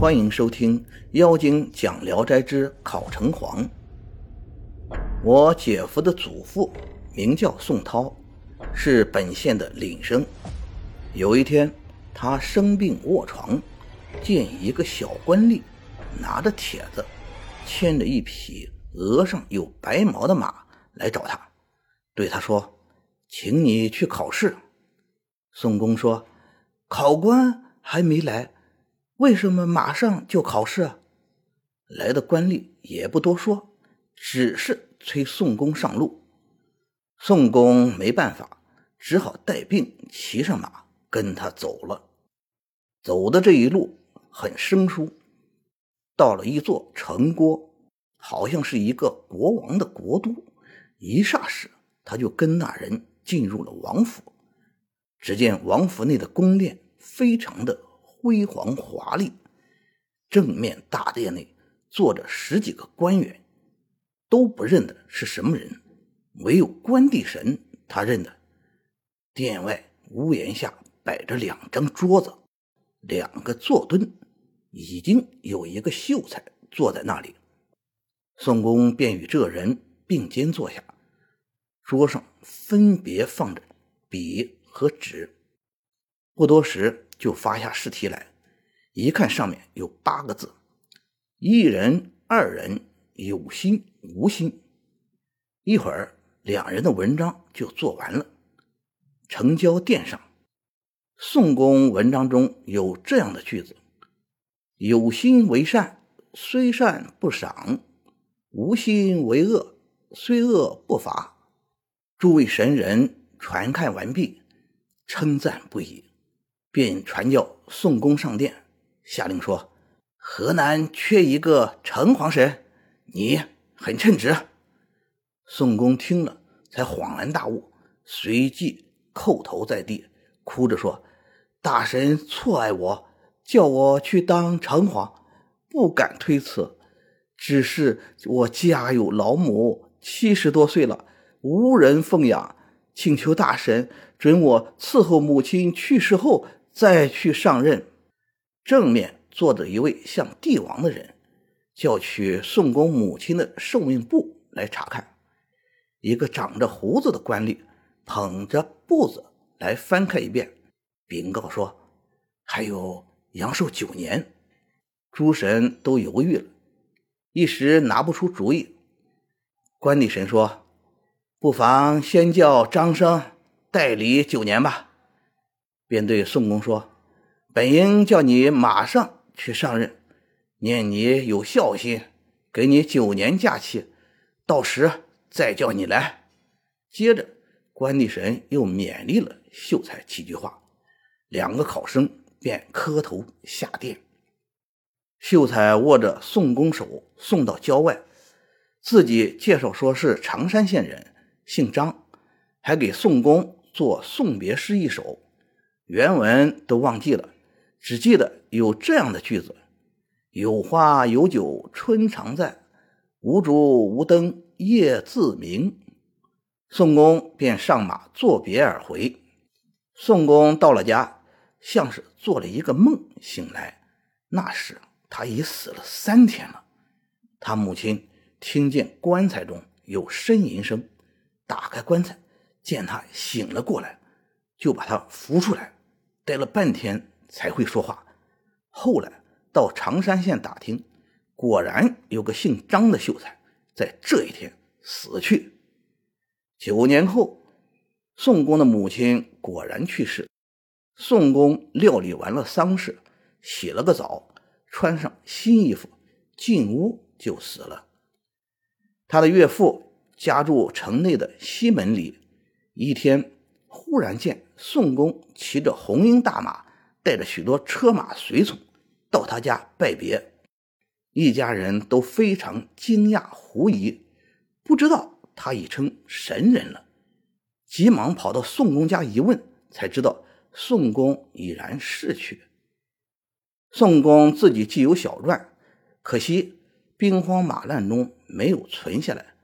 欢迎收听《妖精讲聊斋之考城隍》。我姐夫的祖父名叫宋涛，是本县的领生。有一天，他生病卧床，见一个小官吏拿着帖子，牵着一匹额上有白毛的马来找他，对他说：“请你去考试。”宋公说：“考官还没来。”为什么马上就考试啊？来的官吏也不多说，只是催宋公上路。宋公没办法，只好带病骑上马跟他走了。走的这一路很生疏，到了一座城郭，好像是一个国王的国都。一霎时，他就跟那人进入了王府。只见王府内的宫殿非常的。辉煌华丽，正面大殿内坐着十几个官员，都不认得是什么人，唯有关帝神他认得。殿外屋檐下摆着两张桌子，两个坐墩，已经有一个秀才坐在那里。宋公便与这人并肩坐下，桌上分别放着笔和纸。不多时。就发下试题来，一看上面有八个字：一人、二人有心无心。一会儿，两人的文章就做完了，呈交殿上。宋公文章中有这样的句子：“有心为善，虽善不赏；无心为恶，虽恶不罚。”诸位神人传看完毕，称赞不已。便传叫宋公上殿，下令说：“河南缺一个城隍神，你很称职。”宋公听了，才恍然大悟，随即叩头在地，哭着说：“大神错爱我，叫我去当城隍，不敢推辞。只是我家有老母，七十多岁了，无人奉养，请求大神准我伺候母亲去世后。”再去上任，正面坐着一位像帝王的人，叫取宋公母亲的寿命簿来查看。一个长着胡子的官吏捧着簿子来翻开一遍，禀告说：“还有阳寿九年。”诸神都犹豫了，一时拿不出主意。关帝神说：“不妨先叫张生代理九年吧。”便对宋公说：“本应叫你马上去上任，念你有孝心，给你九年假期，到时再叫你来。”接着，关帝神又勉励了秀才几句话，两个考生便磕头下殿。秀才握着宋公手送到郊外，自己介绍说是常山县人，姓张，还给宋公做送别诗一首。原文都忘记了，只记得有这样的句子：“有花有酒春常在，无烛无灯夜自明。”宋公便上马作别而回。宋公到了家，像是做了一个梦，醒来，那时他已死了三天了。他母亲听见棺材中有呻吟声，打开棺材，见他醒了过来，就把他扶出来。待了半天才会说话，后来到常山县打听，果然有个姓张的秀才在这一天死去。九年后，宋公的母亲果然去世。宋公料理完了丧事，洗了个澡，穿上新衣服，进屋就死了。他的岳父家住城内的西门里，一天。忽然见宋公骑着红缨大马，带着许多车马随从到他家拜别，一家人都非常惊讶狐疑，不知道他已成神人了，急忙跑到宋公家一问，才知道宋公已然逝去。宋公自己既有小传，可惜兵荒马乱中没有存下来，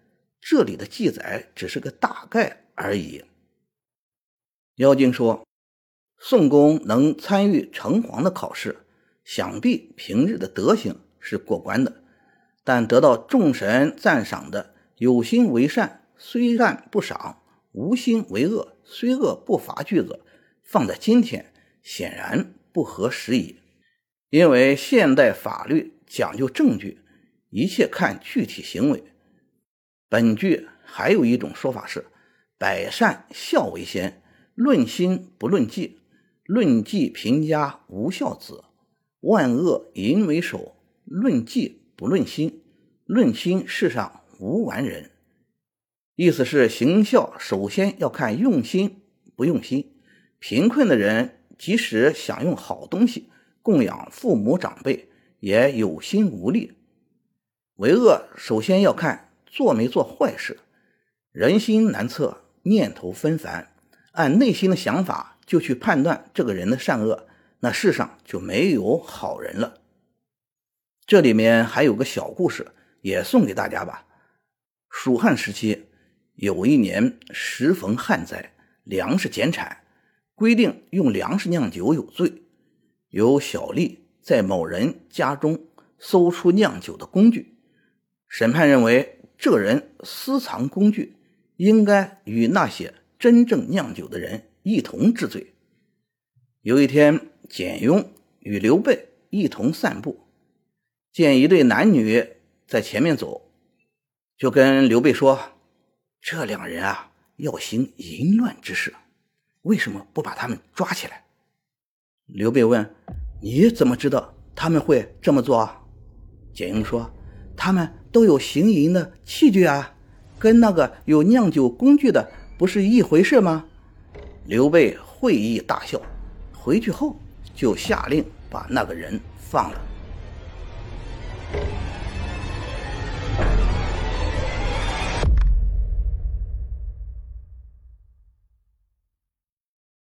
这里的记载只是个大概而已。妖精说：“宋公能参与城隍的考试，想必平日的德行是过关的，但得到众神赞赏的“有心为善，虽善不赏；无心为恶，虽恶不罚”句子，放在今天显然不合时宜。因为现代法律讲究证据，一切看具体行为。本句还有一种说法是：“百善孝为先，论心不论迹，论迹贫家无孝子；万恶淫为首，论迹不论心，论心世上无完人。”意思是行孝首先要看用心不用心。贫困的人即使想用好东西。供养父母长辈也有心无力，为恶首先要看做没做坏事。人心难测，念头纷繁，按内心的想法就去判断这个人的善恶，那世上就没有好人了。这里面还有个小故事，也送给大家吧。蜀汉时期有一年时逢旱灾，粮食减产，规定用粮食酿酒有罪。有小吏在某人家中搜出酿酒的工具，审判认为这人私藏工具，应该与那些真正酿酒的人一同治罪。有一天，简雍与刘备一同散步，见一对男女在前面走，就跟刘备说：“这两人啊，要行淫乱之事，为什么不把他们抓起来？”刘备问：“你怎么知道他们会这么做？”简雍说：“他们都有行淫的器具啊，跟那个有酿酒工具的不是一回事吗？”刘备会意大笑，回去后就下令把那个人放了。